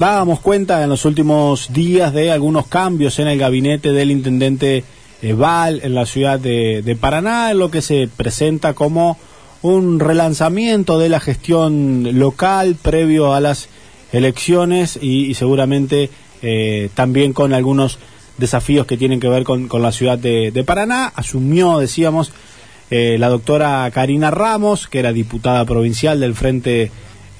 dábamos cuenta en los últimos días de algunos cambios en el gabinete del intendente eh, Val en la ciudad de, Paraná, en lo que se presenta como un relanzamiento de la gestión local previo a las elecciones y, seguramente eh, también con algunos desafíos que tienen que ver con, la ciudad de, Paraná. Asumió, decíamos, eh, la doctora Karina Ramos, que era diputada provincial del Frente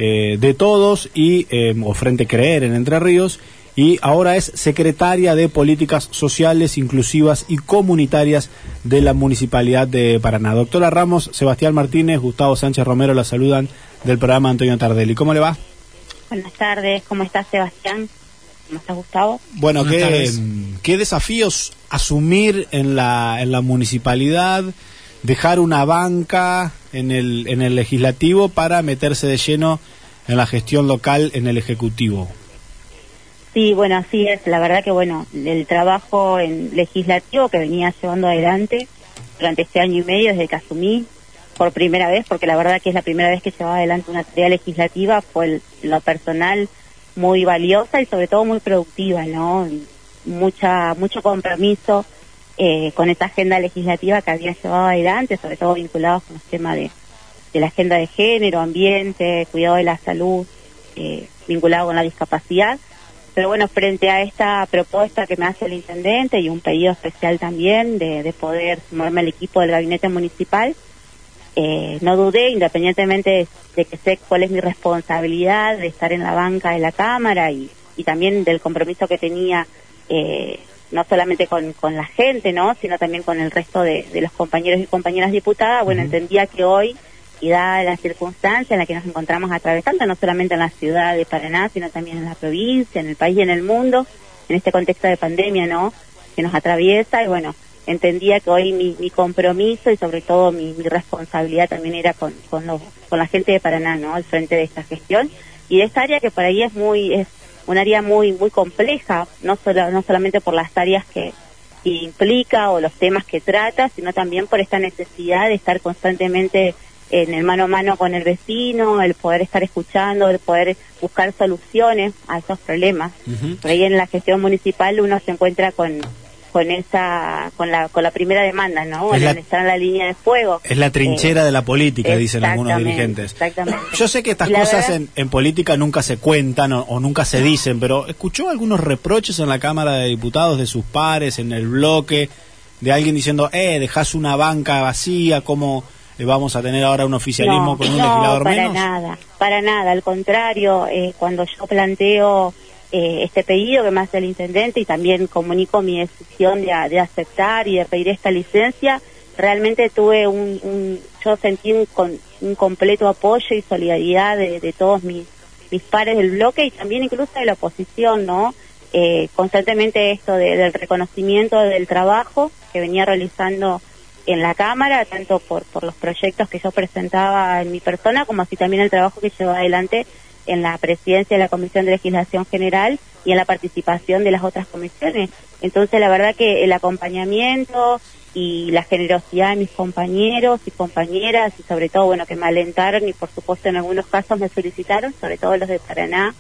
eh, de Todos y o Frente Creer en Entre Ríos y ahora es secretaria de Políticas Sociales, Inclusivas y Comunitarias de la Municipalidad de Paraná. Doctora Ramos, Sebastián Martínez, Gustavo Sánchez Romero la saludan del programa Antonio Tardelli. ¿Cómo le va? Buenas tardes, ¿cómo estás Sebastián? ¿Cómo estás Gustavo? Bueno, ¿qué, ¿qué, desafíos asumir en la, en la municipalidad, dejar una banca en el, en el legislativo para meterse de lleno en la gestión local en el ejecutivo? Sí, bueno, así es. La verdad que, bueno, el trabajo en legislativo que venía llevando adelante durante este año y medio desde que asumí por primera vez, porque la verdad que es la primera vez que llevaba adelante una tarea legislativa, fue lo personal muy valiosa y sobre todo muy productiva, ¿no? Mucha, mucho compromiso eh, con esta agenda legislativa que había llevado adelante, sobre todo vinculados con los temas de, de la agenda de género, ambiente, cuidado de la salud, eh, vinculado con la discapacidad. Pero bueno, frente a esta propuesta que me hace el intendente y un pedido especial también de, de poder sumarme al equipo del gabinete municipal, eh, no dudé, independientemente de, que sé cuál es mi responsabilidad de estar en la banca de la Cámara y, y también del compromiso que tenía eh, no solamente con, con, la gente, ¿no? sino también con el resto de, los compañeros y compañeras diputadas, bueno, entendía que hoy, y dada la circunstancia en la que nos encontramos atravesando, no solamente en la ciudad de Paraná, sino también en la provincia, en el país y en el mundo, en este contexto de pandemia, ¿no? Que nos atraviesa, y bueno, entendía que hoy mi, compromiso y sobre todo mi, responsabilidad también era con, con, con la gente de Paraná, ¿no? Al frente de esta gestión y de esta área que por ahí es muy, es un área muy, muy compleja, no solo, no solamente por las áreas que, implica o los temas que trata, sino también por esta necesidad de estar constantemente en el mano a mano con el vecino, el poder estar escuchando, el poder buscar soluciones a esos problemas. Por ahí en la gestión municipal uno se encuentra con, con esa con la con la primera demanda, ¿no? Es la, está en la línea de fuego. Es la trinchera de la política, dicen algunos dirigentes. Exactamente. Yo sé que estas cosas en, en, política nunca se cuentan o, nunca se dicen, pero escuchó algunos reproches en la Cámara de Diputados de sus pares, en el bloque, de alguien diciendo, eh, dejás una banca vacía, ¿cómo vamos a tener ahora un oficialismo con un legislador menos? para nada, para nada. Al contrario, eh, cuando yo planteo eh, este pedido que me hace el intendente y también comunico mi decisión de, aceptar y de pedir esta licencia, realmente tuve un, yo sentí un, un, completo apoyo y solidaridad de, todos mis, mis pares del bloque y también incluso de la oposición, ¿no? Eh, constantemente esto del reconocimiento del trabajo que venía realizando en la Cámara, tanto por, por los proyectos que yo presentaba en mi persona, como así también el trabajo que llevó adelante en la presidencia de la Comisión de Legislación General y en la participación de las otras comisiones. Entonces, la verdad que el acompañamiento y la generosidad de mis compañeros y compañeras y sobre todo, bueno, que me alentaron y por supuesto en algunos casos me solicitaron, sobre todo los de Paraná,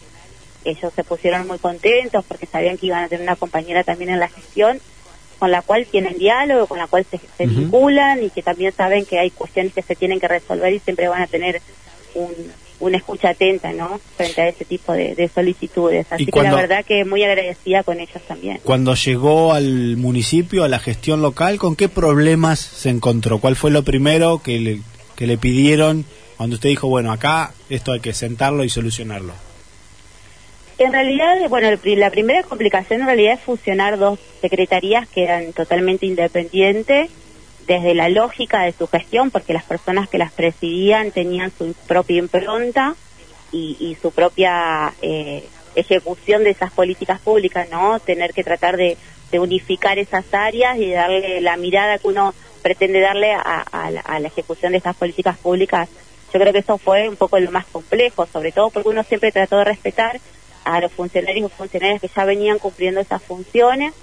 ellos se pusieron muy contentos porque sabían que iban a tener una compañera también en la gestión con la cual tienen diálogo, con la cual se, vinculan y que también saben que hay cuestiones que se tienen que resolver y siempre van a tener un, una escucha atenta, ¿no? Frente a ese tipo de, solicitudes. Así que la verdad que muy agradecida con ellos también. Cuando llegó al municipio, a la gestión local, ¿con qué problemas se encontró? ¿Cuál fue lo primero que le, que le pidieron cuando usted dijo, bueno, acá esto hay que sentarlo y solucionarlo? En realidad, bueno, la primera complicación en realidad es fusionar dos secretarías que eran totalmente independientes desde la lógica de su gestión, porque las personas que las presidían tenían su propia impronta y, su propia eh, ejecución de esas políticas públicas, ¿no? Tener que tratar de, unificar esas áreas y darle la mirada que uno pretende darle a, la, ejecución de esas políticas públicas. Yo creo que eso fue un poco lo más complejo, sobre todo porque uno siempre trató de respetar a los funcionarios y funcionarias que ya venían cumpliendo esas funciones.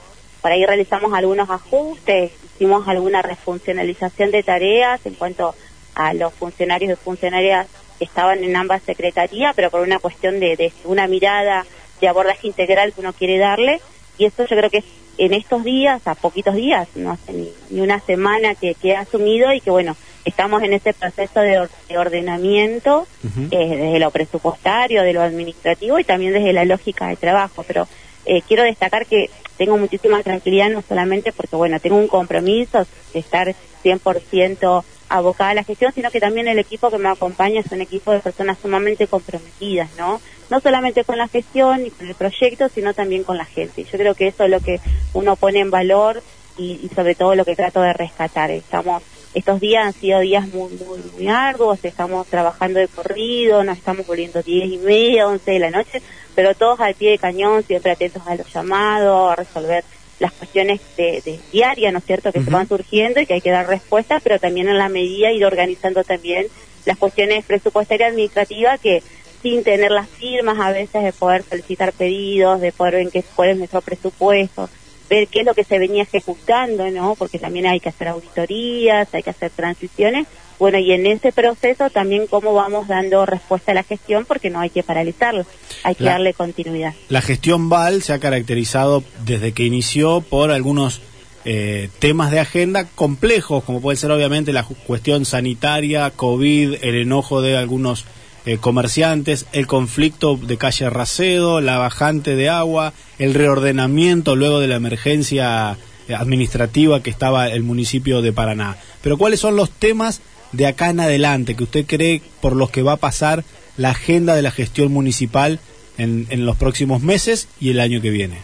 Por ahí realizamos algunos ajustes, hicimos alguna refuncionalización de tareas en cuanto a los funcionarios y funcionarias que estaban en ambas secretarías, pero por una cuestión de, una mirada de abordaje integral que uno quiere darle. Y eso yo creo que en estos días, a poquitos días, no hace ni, una semana que, que, he asumido y que bueno, estamos en ese proceso de, ordenamiento eh, desde lo presupuestario, de lo administrativo y también desde la lógica de trabajo, pero eh, quiero destacar que tengo muchísima tranquilidad no solamente porque bueno, tengo un compromiso de estar 100% abocada a la gestión, sino que también el equipo que me acompaña es un equipo de personas sumamente comprometidas, ¿no? No solamente con la gestión y con el proyecto, sino también con la gente. Yo creo que eso es lo que uno pone en valor y, sobre todo lo que trato de rescatar. Estamos estos días han sido días muy, muy, muy largos, estamos trabajando de corrido, nos estamos volviendo diez y media, once de la noche, pero todos al pie de cañón, siempre atentos a los llamados, a resolver las cuestiones de, de diarias, ¿no es cierto?, que se van surgiendo y que hay que dar respuesta, pero también en la medida ir organizando también las cuestiones presupuestarias administrativas que sin tener las firmas a veces de poder solicitar pedidos, de poder ver qué, cuál es nuestro presupuesto, ver qué es lo que se venía ejecutando, ¿no? Porque también hay que hacer auditorías, hay que hacer transiciones. Bueno, y en ese proceso también cómo vamos dando respuesta a la gestión, porque no hay que paralizarlo, hay que darle continuidad. La gestión VAL se ha caracterizado desde que inició por algunos eh, temas de agenda complejos, como puede ser obviamente la cuestión sanitaria, COVID, el enojo de algunos eh, comerciantes, el conflicto de calle Racedo, la bajante de agua, el reordenamiento luego de la emergencia administrativa que estaba el municipio de Paraná. Pero ¿cuáles son los temas de acá en adelante que usted cree por los que va a pasar la agenda de la gestión municipal en, en los próximos meses y el año que viene?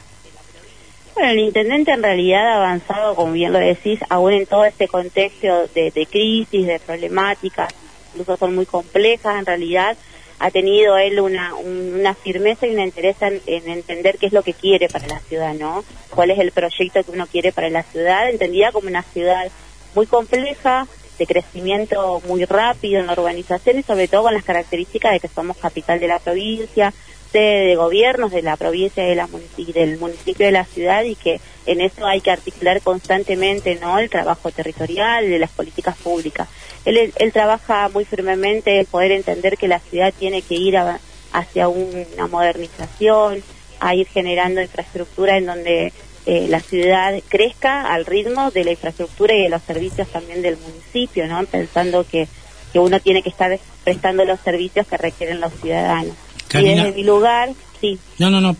Bueno, el intendente en realidad ha avanzado, como bien lo decís, aún en todo este contexto de, de crisis, de problemáticas incluso son muy complejas en realidad, ha tenido él una, firmeza y una interés en, entender qué es lo que quiere para la ciudad, ¿no? Cuál es el proyecto que uno quiere para la ciudad, entendida como una ciudad muy compleja, de crecimiento muy rápido en la urbanización y sobre todo con las características de que somos capital de la provincia, de gobiernos de la provincia de la del municipio de la ciudad y que en eso hay que articular constantemente no el trabajo territorial de las políticas públicas él, él trabaja muy firmemente en poder entender que la ciudad tiene que ir hacia una modernización a ir generando infraestructura en donde eh, la ciudad crezca al ritmo de la infraestructura y de los servicios también del municipio, ¿no? Pensando que, que uno tiene que estar prestando los servicios que requieren los ciudadanos. Y desde mi lugar, sí. No, no, no.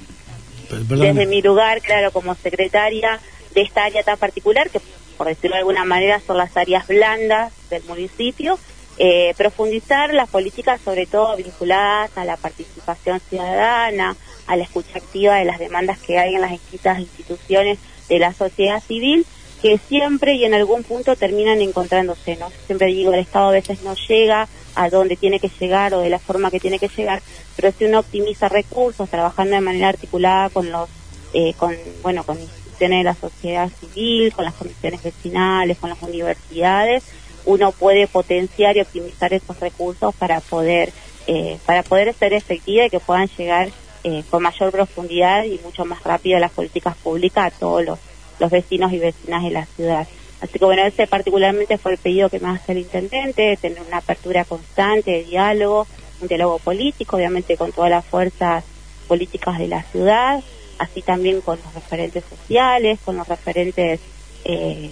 Desde mi lugar, claro, como secretaria de esta área tan particular, que por decirlo de alguna manera son las áreas blandas del municipio, eh, profundizar las políticas sobre todo vinculadas a la participación ciudadana, a la escucha activa de las demandas que hay en las distintas instituciones de la sociedad civil, que siempre y en algún punto terminan encontrándose, ¿no? Siempre digo, el Estado a veces no llega a donde tiene que llegar o de la forma que tiene que llegar, pero si uno optimiza recursos, trabajando de manera articulada con los, eh, con, bueno, con instituciones de la sociedad civil, con las comisiones vecinales, con las universidades, uno puede potenciar y optimizar esos recursos para poder, eh, para poder ser efectiva y que puedan llegar eh, con mayor profundidad y mucho más rápido las políticas públicas a todos los, los vecinos y vecinas de la ciudad. Así que bueno, ese particularmente fue el pedido que me hace el intendente, tener una apertura constante de diálogo, un diálogo político, obviamente con todas las fuerzas políticas de la ciudad, así también con los referentes sociales, con los referentes eh,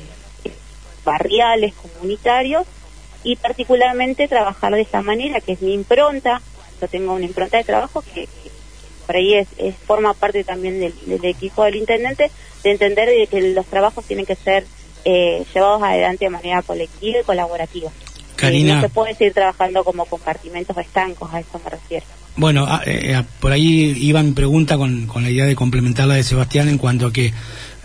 barriales, comunitarios, y particularmente trabajar de esa manera, que es mi impronta, yo tengo una impronta de trabajo que, por ahí es, forma parte también del, equipo del intendente, de entender que los trabajos tienen que ser eh, llevados adelante de manera colectiva y colaborativa. Karina. no se puede seguir trabajando como compartimentos estancos, a eso me refiero. Bueno, ah, eh, ah, por ahí iba mi pregunta con, con, la idea de complementar la de Sebastián en cuanto a que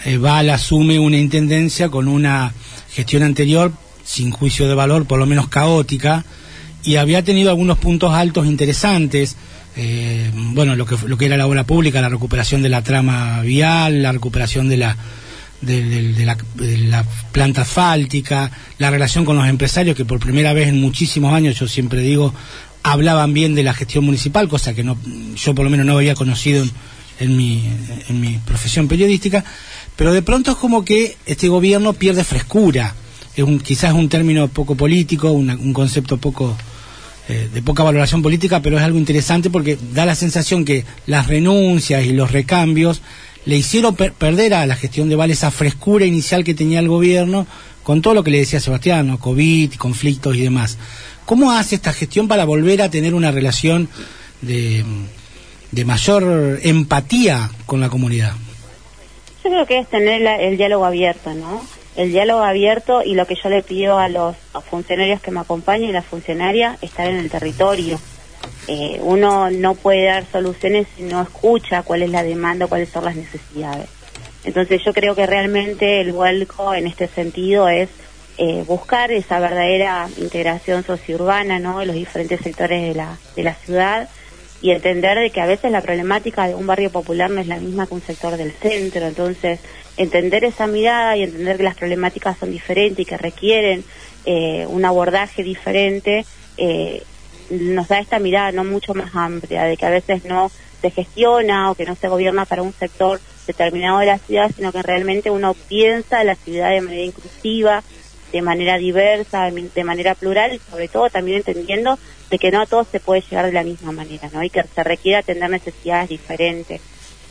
eh, Val asume una intendencia con una gestión anterior, sin juicio de valor, por lo menos caótica, y había tenido algunos puntos altos interesantes. Eh, bueno, lo que, lo que era la obra pública, la recuperación de la trama vial, la recuperación de la de, la, planta asfáltica, la relación con los empresarios que por primera vez en muchísimos años, yo siempre digo, hablaban bien de la gestión municipal, cosa que no, yo por lo menos no había conocido en, mi, en mi profesión periodística, pero de pronto es como que este gobierno pierde frescura. Es un, quizás un término poco político, un concepto poco eh, de poca valoración política, pero es algo interesante porque da la sensación que las renuncias y los recambios le hicieron perder a la gestión de Val esa frescura inicial que tenía el gobierno con todo lo que le decía Sebastián, COVID, conflictos y demás. ¿Cómo hace esta gestión para volver a tener una relación de, de mayor empatía con la comunidad? Yo creo que es tener el diálogo abierto, ¿no? El diálogo abierto y lo que yo le pido a los funcionarios que me acompañen y las funcionarias, estar en el territorio. Eh, uno no puede dar soluciones si no escucha cuál es la demanda, cuáles son las necesidades. Entonces yo creo que realmente el vuelco en este sentido es eh, buscar esa verdadera integración sociourbana ¿no? de los diferentes sectores de la, de la ciudad y entender de que a veces la problemática de un barrio popular no es la misma que un sector del centro. Entonces, entender esa mirada y entender que las problemáticas son diferentes y que requieren eh, un abordaje diferente, eh, nos da esta mirada no mucho más amplia, de que a veces no se gestiona o que no se gobierna para un sector determinado de la ciudad, sino que realmente uno piensa la ciudad de manera inclusiva, de manera diversa, de manera plural y sobre todo también entendiendo de que no a todos se puede llegar de la misma manera, ¿no? Y que se requiere atender necesidades diferentes.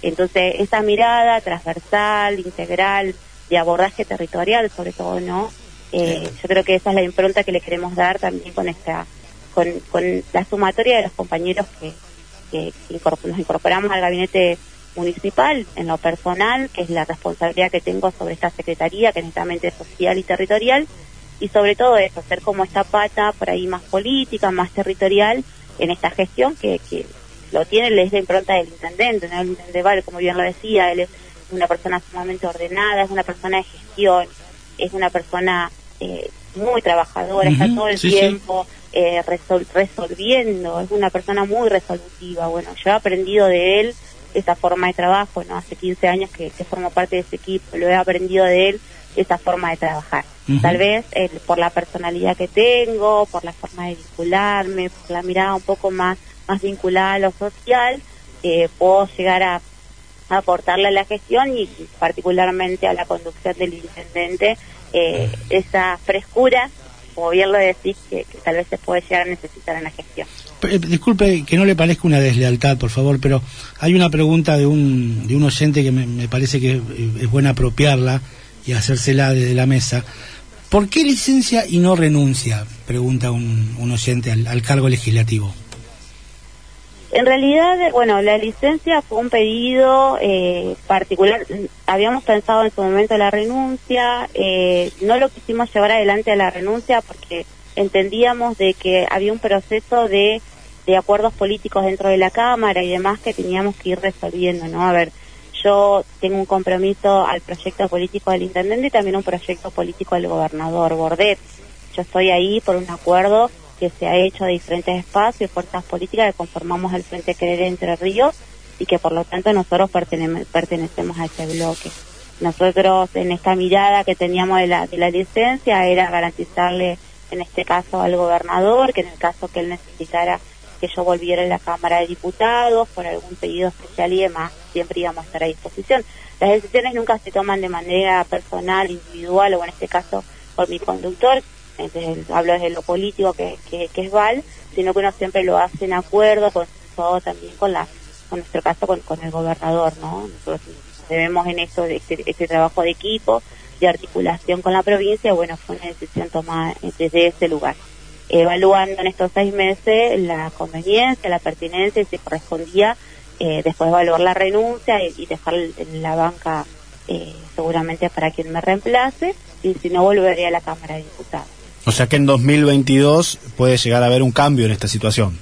Entonces, esa mirada transversal, integral, de abordaje territorial, sobre todo, ¿no? Eh, yo creo que esa es la impronta que le queremos dar también con esta, con, con la sumatoria de los compañeros que, que, nos incorporamos al gabinete municipal en lo personal, que es la responsabilidad que tengo sobre esta secretaría, que es netamente social y territorial, y sobre todo eso, hacer como esta pata por ahí más política, más territorial en esta gestión que, que lo tiene desde la impronta del intendente, ¿no? el intendente Vale, como bien lo decía, él es una persona sumamente ordenada, es una persona de gestión, es una persona eh, muy trabajadora, está todo el tiempo Eh, resolviendo, es una persona muy resolutiva. Bueno, yo he aprendido de él esa forma de trabajo, ¿no? Hace 15 años que, que formo parte de ese equipo, lo he aprendido de él esa forma de trabajar. Tal vez eh, por la personalidad que tengo, por la forma de vincularme, por la mirada un poco más, más vinculada a lo social, eh, puedo llegar a, aportarle a la gestión y particularmente a la conducción del intendente eh, esa frescura, como bien lo decís, que, tal vez se puede llegar a necesitar en la gestión. Disculpe que no le parezca una deslealtad, por favor, pero hay una pregunta de un, de un oyente que me, me parece que es buena apropiarla y hacérsela desde la mesa. ¿Por qué licencia y no renuncia? Pregunta un, un oyente al, cargo legislativo. En realidad, bueno, la licencia fue un pedido eh, particular. Habíamos pensado en su momento la renuncia, eh, no lo quisimos llevar adelante a la renuncia porque entendíamos de que había un proceso de, de acuerdos políticos dentro de la Cámara y demás que teníamos que ir resolviendo, ¿no? A ver, yo tengo un compromiso al proyecto político del intendente y también un proyecto político del gobernador Bordet. Yo estoy ahí por un acuerdo que se ha hecho de diferentes espacios y fuerzas políticas que conformamos el Frente Querer Entre Ríos y que por lo tanto nosotros pertenecemos a ese bloque. Nosotros en esta mirada que teníamos de la, de la licencia era garantizarle en este caso al gobernador que en el caso que él necesitara que yo volviera a la Cámara de Diputados por algún pedido especial y demás, siempre íbamos a estar a disposición. Las decisiones nunca se toman de manera personal, individual o en este caso por mi conductor, entonces, hablo desde lo político que, es Val, sino que uno siempre lo hace en acuerdo, todo también con la con nuestro caso con, el gobernador, ¿no? Nosotros debemos en de este, este trabajo de equipo, de articulación con la provincia, bueno, fue una decisión tomada desde ese lugar evaluando en estos seis meses la conveniencia, la pertinencia y si correspondía eh, después evaluar la renuncia y, dejar la banca eh, seguramente para quien me reemplace y si no volvería a la Cámara de Diputados. O sea que en 2022 puede llegar a haber un cambio en esta situación.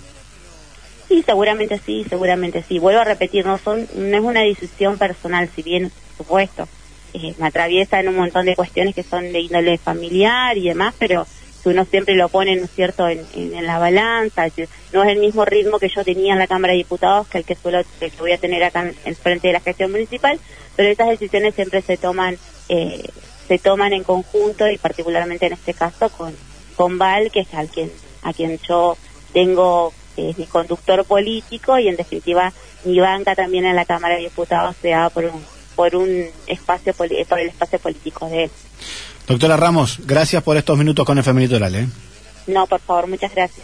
Sí, seguramente sí, seguramente sí. Vuelvo a repetir, no son no es una decisión personal, si bien, por supuesto, eh, me atraviesa en un montón de cuestiones que son de índole familiar y demás, pero uno siempre lo pone, ¿no es cierto?, en, la balanza, no es el mismo ritmo que yo tenía en la Cámara de Diputados que el que suelo, que voy a tener acá en, frente de la gestión municipal, pero estas decisiones siempre se toman, eh, se toman en conjunto y particularmente en este caso con, con Val, que es al quien, a quien yo tengo, es mi conductor político y en definitiva mi banca también en la Cámara de Diputados se da por un, por un espacio, por el espacio político de él. Doctora Ramos, gracias por estos minutos con el Femenitoral. ¿eh? No, por favor, muchas gracias.